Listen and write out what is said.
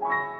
Música